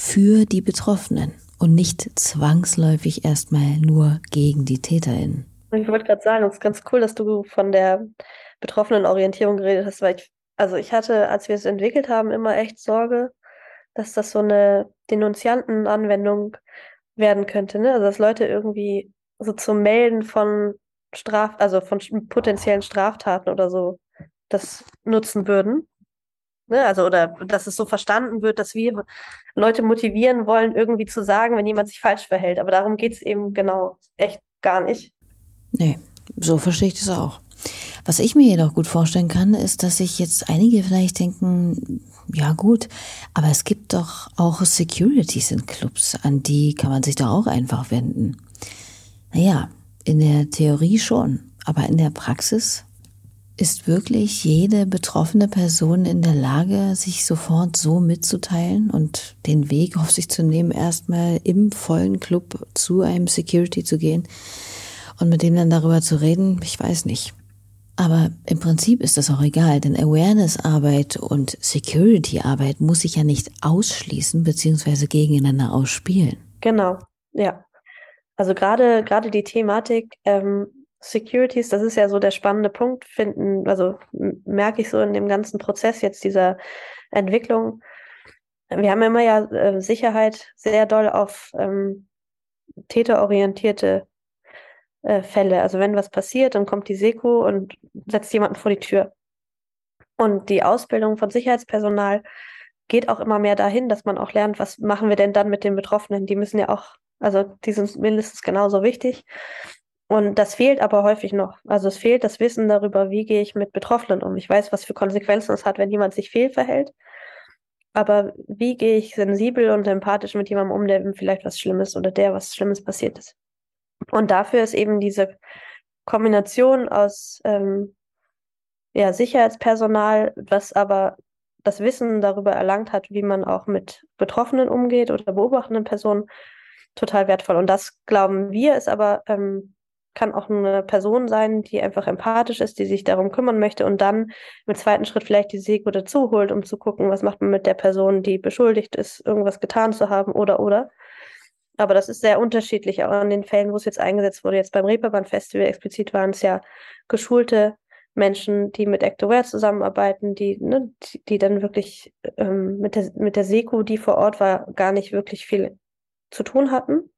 Für die Betroffenen und nicht zwangsläufig erstmal nur gegen die TäterInnen. Ich wollte gerade sagen, es ist ganz cool, dass du von der betroffenen Orientierung geredet hast, weil ich, also ich hatte, als wir es entwickelt haben, immer echt Sorge, dass das so eine Denunziantenanwendung werden könnte, ne? Also dass Leute irgendwie so zum Melden von Straf, also von potenziellen Straftaten oder so das nutzen würden. Ne? Also, oder dass es so verstanden wird, dass wir Leute motivieren wollen, irgendwie zu sagen, wenn jemand sich falsch verhält. Aber darum geht es eben genau echt gar nicht. Nee, so verstehe ich das auch. Was ich mir jedoch gut vorstellen kann, ist, dass sich jetzt einige vielleicht denken, ja gut, aber es gibt doch auch Securities in Clubs, an die kann man sich doch auch einfach wenden. Naja, in der Theorie schon, aber in der Praxis ist wirklich jede betroffene Person in der Lage, sich sofort so mitzuteilen und den Weg auf sich zu nehmen, erstmal im vollen Club zu einem Security zu gehen und mit dem dann darüber zu reden? Ich weiß nicht. Aber im Prinzip ist das auch egal, denn Awareness-Arbeit und Security-Arbeit muss sich ja nicht ausschließen bzw. gegeneinander ausspielen. Genau, ja. Also gerade gerade die Thematik ähm, Securities, das ist ja so der spannende Punkt, finden, also merke ich so in dem ganzen Prozess jetzt dieser Entwicklung. Wir haben immer ja äh, Sicherheit sehr doll auf ähm, täterorientierte äh, Fälle. Also wenn was passiert, dann kommt die Seko und setzt jemanden vor die Tür. Und die Ausbildung von Sicherheitspersonal geht auch immer mehr dahin, dass man auch lernt, was machen wir denn dann mit den Betroffenen? Die müssen ja auch, also die sind mindestens genauso wichtig. Und das fehlt aber häufig noch. Also es fehlt das Wissen darüber, wie gehe ich mit Betroffenen um. Ich weiß, was für Konsequenzen es hat, wenn jemand sich fehlverhält. Aber wie gehe ich sensibel und empathisch mit jemandem um, der vielleicht was Schlimmes oder der was Schlimmes passiert ist? Und dafür ist eben diese Kombination aus ähm, ja, Sicherheitspersonal, was aber das Wissen darüber erlangt hat, wie man auch mit Betroffenen umgeht oder beobachtenden Personen, total wertvoll. Und das glauben wir, ist aber ähm, kann auch eine Person sein, die einfach empathisch ist, die sich darum kümmern möchte und dann im zweiten Schritt vielleicht die Seko dazu holt, um zu gucken, was macht man mit der Person, die beschuldigt ist, irgendwas getan zu haben oder oder. Aber das ist sehr unterschiedlich, auch in den Fällen, wo es jetzt eingesetzt wurde. Jetzt beim Reeperbahn-Festival explizit waren es ja geschulte Menschen, die mit ActAware zusammenarbeiten, die, ne, die, die, dann wirklich ähm, mit, der, mit der Seko, die vor Ort war, gar nicht wirklich viel zu tun hatten.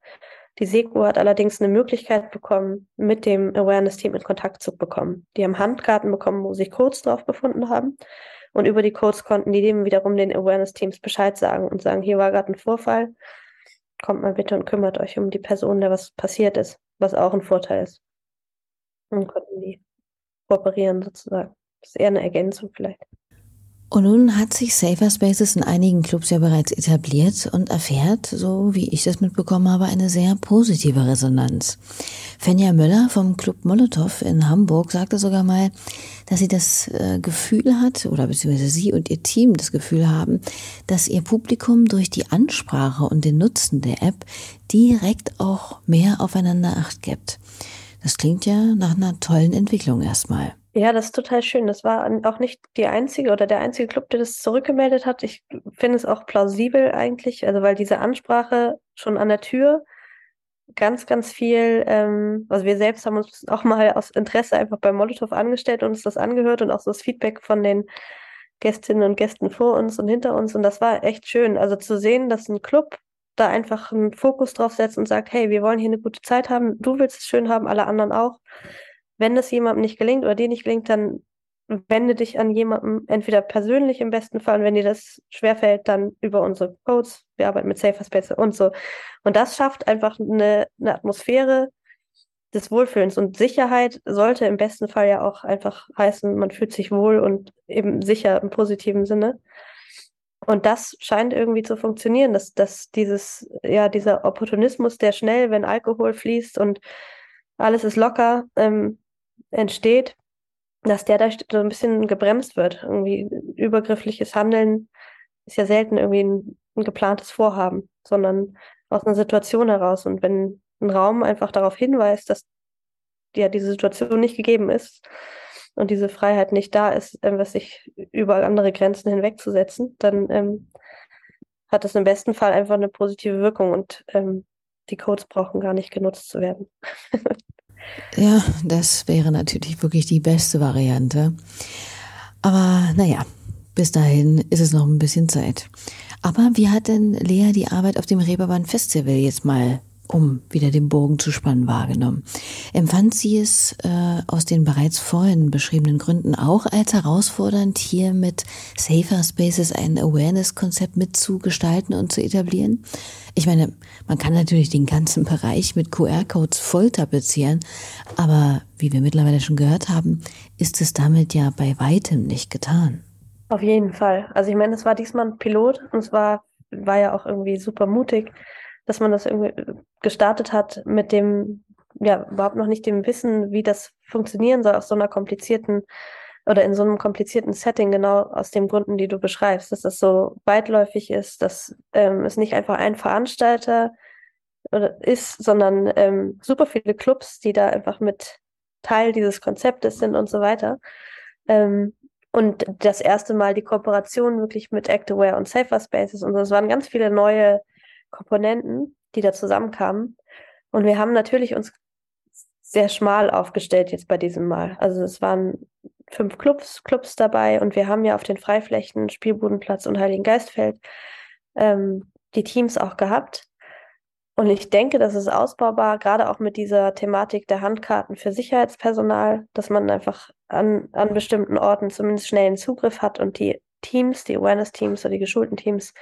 Die Seko hat allerdings eine Möglichkeit bekommen, mit dem Awareness-Team in Kontakt zu bekommen. Die haben Handkarten bekommen, wo sich Codes drauf befunden haben. Und über die Codes konnten die dem wiederum den Awareness-Teams Bescheid sagen und sagen, hier war gerade ein Vorfall kommt mal bitte und kümmert euch um die Person, der was passiert ist, was auch ein Vorteil ist. Und konnten die kooperieren sozusagen. Das ist eher eine Ergänzung vielleicht. Und nun hat sich Safer Spaces in einigen Clubs ja bereits etabliert und erfährt, so wie ich das mitbekommen habe, eine sehr positive Resonanz. Fenja Möller vom Club Molotow in Hamburg sagte sogar mal, dass sie das äh, Gefühl hat, oder beziehungsweise sie und ihr Team das Gefühl haben, dass ihr Publikum durch die Ansprache und den Nutzen der App direkt auch mehr aufeinander acht gibt. Das klingt ja nach einer tollen Entwicklung erstmal. Ja, das ist total schön. Das war auch nicht die einzige oder der einzige Club, der das zurückgemeldet hat. Ich finde es auch plausibel eigentlich, also weil diese Ansprache schon an der Tür ganz, ganz viel, ähm, also wir selbst haben uns auch mal aus Interesse einfach bei Molotow angestellt und uns das angehört und auch so das Feedback von den Gästinnen und Gästen vor uns und hinter uns. Und das war echt schön. Also zu sehen, dass ein Club da einfach einen Fokus drauf setzt und sagt, hey, wir wollen hier eine gute Zeit haben, du willst es schön haben, alle anderen auch wenn es jemandem nicht gelingt oder dir nicht gelingt, dann wende dich an jemanden, entweder persönlich im besten Fall, und wenn dir das schwerfällt, dann über unsere Codes. Wir arbeiten mit Safer Space und so. Und das schafft einfach eine, eine Atmosphäre des Wohlfühlens. Und Sicherheit sollte im besten Fall ja auch einfach heißen, man fühlt sich wohl und eben sicher im positiven Sinne. Und das scheint irgendwie zu funktionieren, dass, dass dieses, ja, dieser Opportunismus, der schnell, wenn Alkohol fließt und alles ist locker, ähm, entsteht, dass der da so ein bisschen gebremst wird. Irgendwie übergriffliches Handeln ist ja selten irgendwie ein, ein geplantes Vorhaben, sondern aus einer Situation heraus. Und wenn ein Raum einfach darauf hinweist, dass ja diese Situation nicht gegeben ist und diese Freiheit nicht da ist, was sich über andere Grenzen hinwegzusetzen, dann ähm, hat das im besten Fall einfach eine positive Wirkung und ähm, die Codes brauchen gar nicht genutzt zu werden. [LAUGHS] Ja, das wäre natürlich wirklich die beste Variante. Aber naja, bis dahin ist es noch ein bisschen Zeit. Aber wie hat denn Lea die Arbeit auf dem Reeperbahn Festival jetzt mal um wieder den Bogen zu spannen, wahrgenommen. Empfand sie es äh, aus den bereits vorhin beschriebenen Gründen auch als herausfordernd, hier mit Safer Spaces ein Awareness-Konzept mitzugestalten und zu etablieren? Ich meine, man kann natürlich den ganzen Bereich mit QR-Codes voll tapezieren, aber wie wir mittlerweile schon gehört haben, ist es damit ja bei weitem nicht getan. Auf jeden Fall. Also ich meine, es war diesmal ein Pilot und es war, war ja auch irgendwie super mutig dass man das irgendwie gestartet hat mit dem, ja, überhaupt noch nicht dem Wissen, wie das funktionieren soll auf so einer komplizierten oder in so einem komplizierten Setting, genau aus den Gründen, die du beschreibst, dass das so weitläufig ist, dass ähm, es nicht einfach ein Veranstalter ist, sondern ähm, super viele Clubs, die da einfach mit Teil dieses Konzeptes sind und so weiter. Ähm, und das erste Mal die Kooperation wirklich mit ActAware und Safer Spaces und so. Es waren ganz viele neue Komponenten, die da zusammenkamen. Und wir haben natürlich uns sehr schmal aufgestellt jetzt bei diesem Mal. Also es waren fünf Clubs, Clubs dabei und wir haben ja auf den Freiflächen Spielbudenplatz und Heiligen Geistfeld ähm, die Teams auch gehabt. Und ich denke, das ist ausbaubar, gerade auch mit dieser Thematik der Handkarten für Sicherheitspersonal, dass man einfach an, an bestimmten Orten zumindest schnellen Zugriff hat und die Teams, die Awareness-Teams oder die geschulten Teams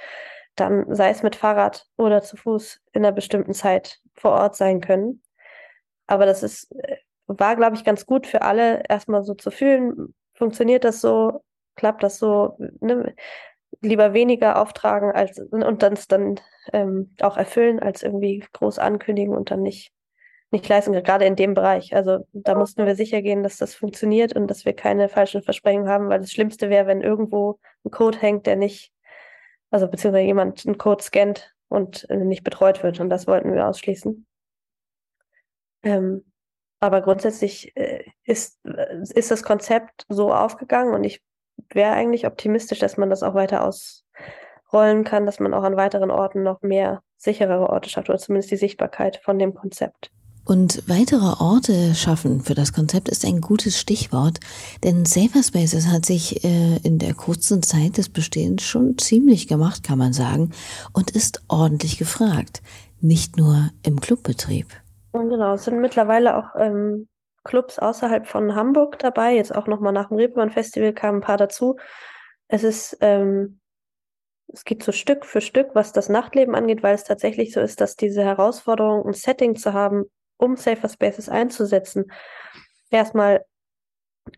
dann sei es mit Fahrrad oder zu Fuß in einer bestimmten Zeit vor Ort sein können. Aber das ist, äh, war, glaube ich, ganz gut für alle, erstmal so zu fühlen, funktioniert das so, klappt das so, ne? lieber weniger auftragen als und dann dann ähm, auch erfüllen, als irgendwie groß ankündigen und dann nicht, nicht leisten, gerade in dem Bereich. Also da mussten wir sicher gehen, dass das funktioniert und dass wir keine falschen Versprechen haben, weil das Schlimmste wäre, wenn irgendwo ein Code hängt, der nicht also beziehungsweise jemand einen Code scannt und äh, nicht betreut wird. Und das wollten wir ausschließen. Ähm, aber grundsätzlich äh, ist, äh, ist das Konzept so aufgegangen und ich wäre eigentlich optimistisch, dass man das auch weiter ausrollen kann, dass man auch an weiteren Orten noch mehr sicherere Orte schafft oder zumindest die Sichtbarkeit von dem Konzept. Und weitere Orte schaffen für das Konzept ist ein gutes Stichwort, denn Safer Spaces hat sich äh, in der kurzen Zeit des Bestehens schon ziemlich gemacht, kann man sagen, und ist ordentlich gefragt, nicht nur im Clubbetrieb. Genau, es sind mittlerweile auch ähm, Clubs außerhalb von Hamburg dabei, jetzt auch nochmal nach dem Reeperbahn Festival kamen ein paar dazu. Es ist ähm, es geht so Stück für Stück, was das Nachtleben angeht, weil es tatsächlich so ist, dass diese Herausforderung, ein Setting zu haben, um Safer Spaces einzusetzen, erstmal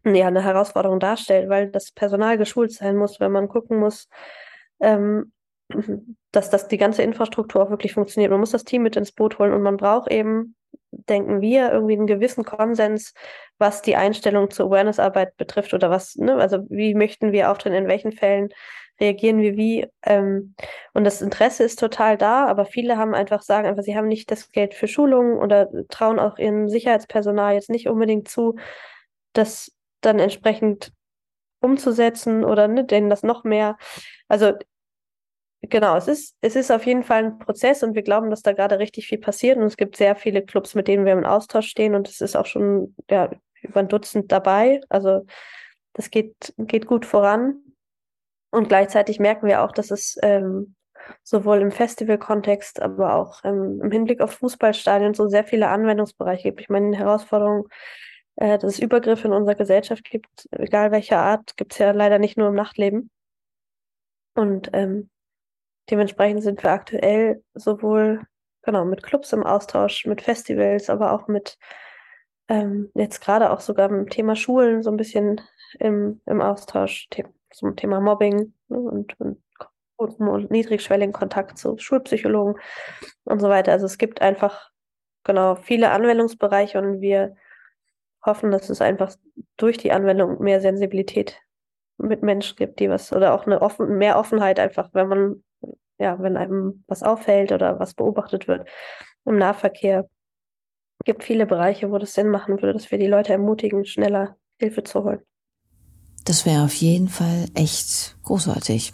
ja, eine Herausforderung darstellt, weil das Personal geschult sein muss, wenn man gucken muss, ähm, [CLEARS THROAT] dass das die ganze Infrastruktur auch wirklich funktioniert. Man muss das Team mit ins Boot holen und man braucht eben, denken wir, irgendwie einen gewissen Konsens, was die Einstellung zur Awareness-Arbeit betrifft oder was, ne, also wie möchten wir auftreten, in welchen Fällen reagieren wir wie. Ähm, und das Interesse ist total da, aber viele haben einfach sagen einfach, sie haben nicht das Geld für Schulungen oder trauen auch ihrem Sicherheitspersonal jetzt nicht unbedingt zu, das dann entsprechend umzusetzen oder ne, denen das noch mehr. Also genau, es ist, es ist auf jeden Fall ein Prozess und wir glauben, dass da gerade richtig viel passiert und es gibt sehr viele Clubs, mit denen wir im Austausch stehen und es ist auch schon ja, über ein Dutzend dabei. Also das geht, geht gut voran. Und gleichzeitig merken wir auch, dass es ähm, sowohl im Festival-Kontext, aber auch ähm, im Hinblick auf Fußballstadien so sehr viele Anwendungsbereiche gibt. Ich meine, Herausforderungen, äh, dass es Übergriffe in unserer Gesellschaft gibt, egal welcher Art, gibt es ja leider nicht nur im Nachtleben. Und ähm, dementsprechend sind wir aktuell sowohl genau mit Clubs im Austausch, mit Festivals, aber auch mit ähm, jetzt gerade auch sogar im Thema Schulen so ein bisschen im, im Austausch zum Thema Mobbing ne, und, und, und niedrigschwelligen Kontakt zu Schulpsychologen und so weiter. Also es gibt einfach genau viele Anwendungsbereiche und wir hoffen, dass es einfach durch die Anwendung mehr Sensibilität mit Menschen gibt, die was oder auch eine offen, mehr Offenheit einfach, wenn man ja, wenn einem was auffällt oder was beobachtet wird im Nahverkehr. gibt viele Bereiche, wo das Sinn machen würde, dass wir die Leute ermutigen, schneller Hilfe zu holen. Das wäre auf jeden Fall echt großartig.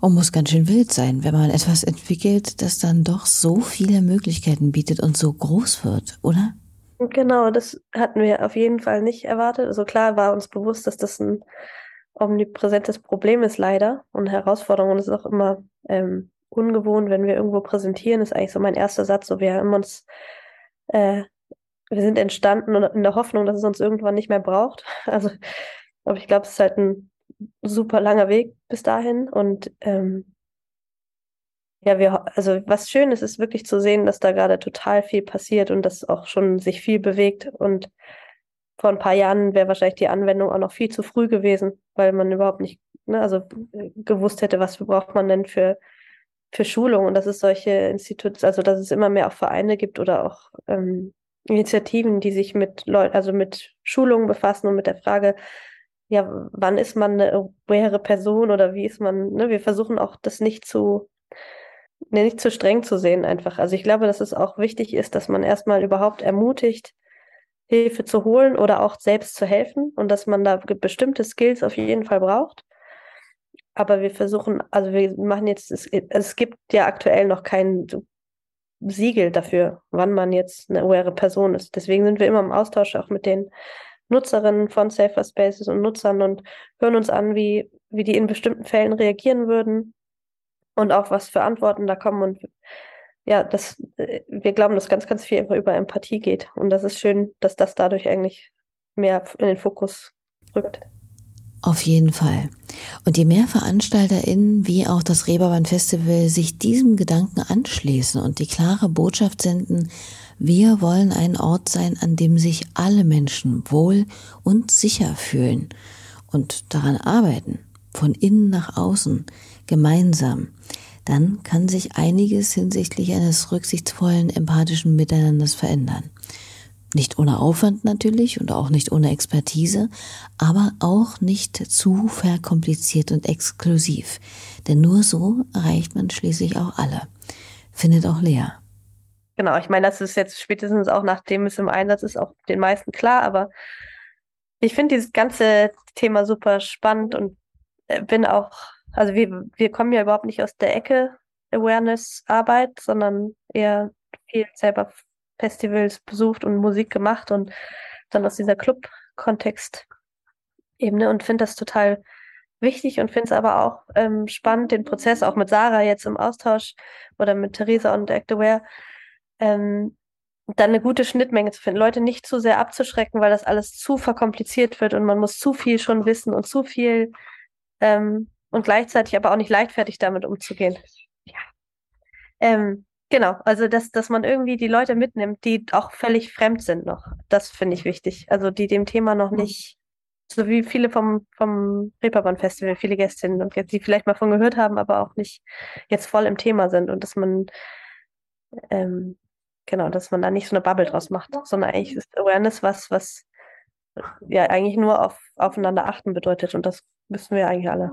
Und muss ganz schön wild sein, wenn man etwas entwickelt, das dann doch so viele Möglichkeiten bietet und so groß wird, oder? Genau, das hatten wir auf jeden Fall nicht erwartet. Also klar war uns bewusst, dass das ein omnipräsentes Problem ist leider und Herausforderung. Und es ist auch immer ähm, ungewohnt, wenn wir irgendwo präsentieren, ist eigentlich so mein erster Satz, so wir haben uns, äh, wir sind entstanden in der Hoffnung, dass es uns irgendwann nicht mehr braucht. [LAUGHS] Also, aber ich glaube, es ist halt ein super langer Weg bis dahin und ähm, ja, wir, also was schön ist, ist wirklich zu sehen, dass da gerade total viel passiert und dass auch schon sich viel bewegt. Und vor ein paar Jahren wäre wahrscheinlich die Anwendung auch noch viel zu früh gewesen, weil man überhaupt nicht, ne, also äh, gewusst hätte, was braucht man denn für, für Schulung und dass es solche Institute, also dass es immer mehr auch Vereine gibt oder auch ähm, Initiativen, die sich mit Leuten, also mit Schulungen befassen und mit der Frage, ja, wann ist man eine aware Person oder wie ist man, ne, wir versuchen auch das nicht zu nee, nicht zu streng zu sehen einfach. Also ich glaube, dass es auch wichtig ist, dass man erstmal überhaupt ermutigt, Hilfe zu holen oder auch selbst zu helfen und dass man da bestimmte Skills auf jeden Fall braucht. Aber wir versuchen, also wir machen jetzt, es, es gibt ja aktuell noch kein Siegel dafür, wann man jetzt eine aware Person ist. Deswegen sind wir immer im Austausch auch mit den Nutzerinnen von Safer Spaces und Nutzern und hören uns an, wie, wie die in bestimmten Fällen reagieren würden und auch was für Antworten da kommen. Und ja, das, wir glauben, dass ganz, ganz viel über Empathie geht. Und das ist schön, dass das dadurch eigentlich mehr in den Fokus rückt. Auf jeden Fall. Und je mehr VeranstalterInnen wie auch das Reeperbahn Festival sich diesem Gedanken anschließen und die klare Botschaft senden, wir wollen ein Ort sein, an dem sich alle Menschen wohl und sicher fühlen und daran arbeiten, von innen nach außen, gemeinsam, dann kann sich einiges hinsichtlich eines rücksichtsvollen, empathischen Miteinanders verändern. Nicht ohne Aufwand natürlich und auch nicht ohne Expertise, aber auch nicht zu verkompliziert und exklusiv. Denn nur so erreicht man schließlich auch alle. Findet auch Lea. Genau, ich meine, das ist jetzt spätestens auch nachdem es im Einsatz ist, auch den meisten klar, aber ich finde dieses ganze Thema super spannend und äh, bin auch also wir, wir kommen ja überhaupt nicht aus der Ecke Awareness-Arbeit, sondern eher viel selber Festivals besucht und Musik gemacht und dann aus dieser Club-Kontext-Ebene und finde das total wichtig und finde es aber auch ähm, spannend, den Prozess auch mit Sarah jetzt im Austausch oder mit Theresa und Act Aware, ähm, dann eine gute Schnittmenge zu finden, Leute nicht zu sehr abzuschrecken, weil das alles zu verkompliziert wird und man muss zu viel schon wissen und zu viel ähm, und gleichzeitig aber auch nicht leichtfertig damit umzugehen. Ja. Ähm, genau, also dass, dass man irgendwie die Leute mitnimmt, die auch völlig fremd sind noch. Das finde ich wichtig. Also die dem Thema noch nicht, so wie viele vom, vom Reeperbahn Festival, viele Gästinnen und jetzt, die vielleicht mal von gehört haben, aber auch nicht jetzt voll im Thema sind und dass man ähm, genau, dass man da nicht so eine Bubble draus macht, sondern eigentlich ist Awareness was, was ja eigentlich nur auf aufeinander achten bedeutet und das wissen wir eigentlich alle.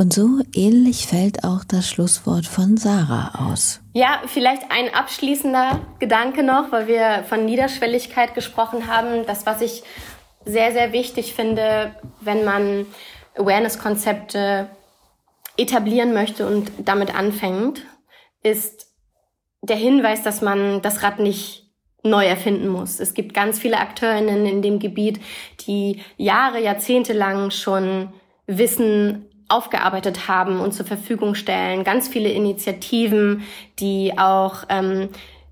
Und so ähnlich fällt auch das Schlusswort von Sarah aus. Ja, vielleicht ein abschließender Gedanke noch, weil wir von Niederschwelligkeit gesprochen haben. Das, was ich sehr, sehr wichtig finde, wenn man Awareness-Konzepte etablieren möchte und damit anfängt, ist der Hinweis, dass man das Rad nicht neu erfinden muss. Es gibt ganz viele Akteurinnen in dem Gebiet, die Jahre, Jahrzehnte lang schon Wissen aufgearbeitet haben und zur Verfügung stellen. Ganz viele Initiativen, die auch ähm,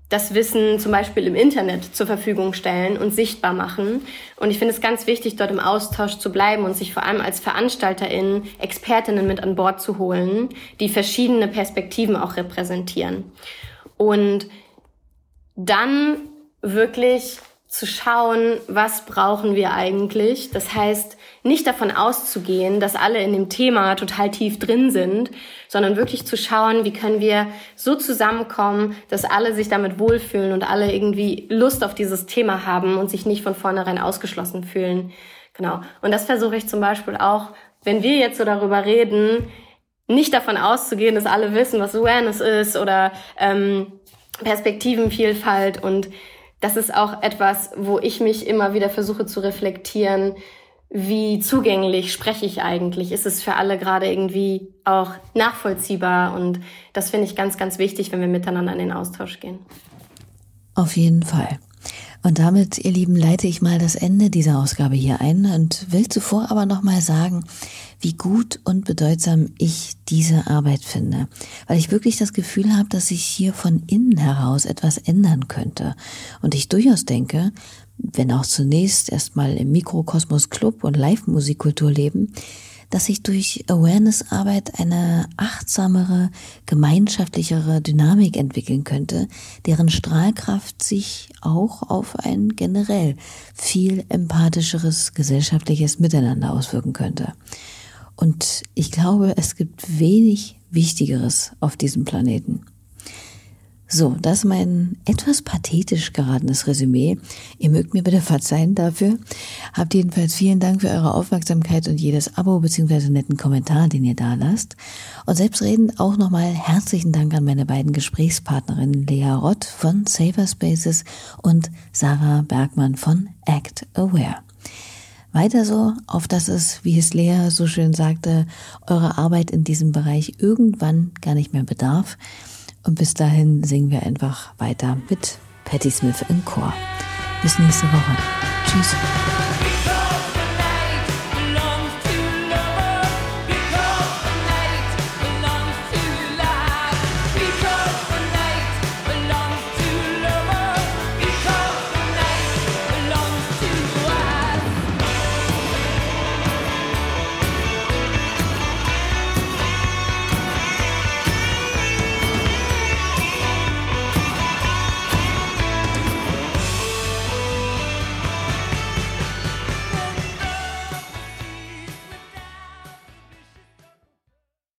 das Wissen zum Beispiel im Internet zur Verfügung stellen und sichtbar machen. Und ich finde es ganz wichtig, dort im Austausch zu bleiben und sich vor allem als VeranstalterInnen Expertinnen mit an Bord zu holen, die verschiedene Perspektiven auch repräsentieren. Und dann wirklich zu schauen, was brauchen wir eigentlich. Das heißt, nicht davon auszugehen, dass alle in dem Thema total tief drin sind, sondern wirklich zu schauen, wie können wir so zusammenkommen, dass alle sich damit wohlfühlen und alle irgendwie Lust auf dieses Thema haben und sich nicht von vornherein ausgeschlossen fühlen. Genau. Und das versuche ich zum Beispiel auch, wenn wir jetzt so darüber reden, nicht davon auszugehen, dass alle wissen, was Awareness ist oder ähm, Perspektivenvielfalt und das ist auch etwas, wo ich mich immer wieder versuche zu reflektieren, wie zugänglich spreche ich eigentlich? Ist es für alle gerade irgendwie auch nachvollziehbar? Und das finde ich ganz, ganz wichtig, wenn wir miteinander in den Austausch gehen. Auf jeden Fall. Und damit, ihr Lieben, leite ich mal das Ende dieser Ausgabe hier ein und will zuvor aber nochmal sagen, wie gut und bedeutsam ich diese Arbeit finde, weil ich wirklich das Gefühl habe, dass sich hier von innen heraus etwas ändern könnte. Und ich durchaus denke, wenn auch zunächst erstmal im Mikrokosmos Club und Live-Musikkultur leben, dass sich durch Awareness-Arbeit eine achtsamere, gemeinschaftlichere Dynamik entwickeln könnte, deren Strahlkraft sich auch auf ein generell viel empathischeres gesellschaftliches Miteinander auswirken könnte. Und ich glaube, es gibt wenig Wichtigeres auf diesem Planeten. So, das ist mein etwas pathetisch geratenes Resümee. Ihr mögt mir bitte verzeihen dafür. Habt jedenfalls vielen Dank für eure Aufmerksamkeit und jedes Abo bzw. netten Kommentar, den ihr da lasst. Und selbstredend auch nochmal herzlichen Dank an meine beiden Gesprächspartnerinnen Lea Rott von Safer Spaces und Sarah Bergmann von Act Aware. Weiter so, auf dass es, wie es Lea so schön sagte, eure Arbeit in diesem Bereich irgendwann gar nicht mehr bedarf. Und bis dahin singen wir einfach weiter mit Patti Smith im Chor. Bis nächste Woche. Tschüss.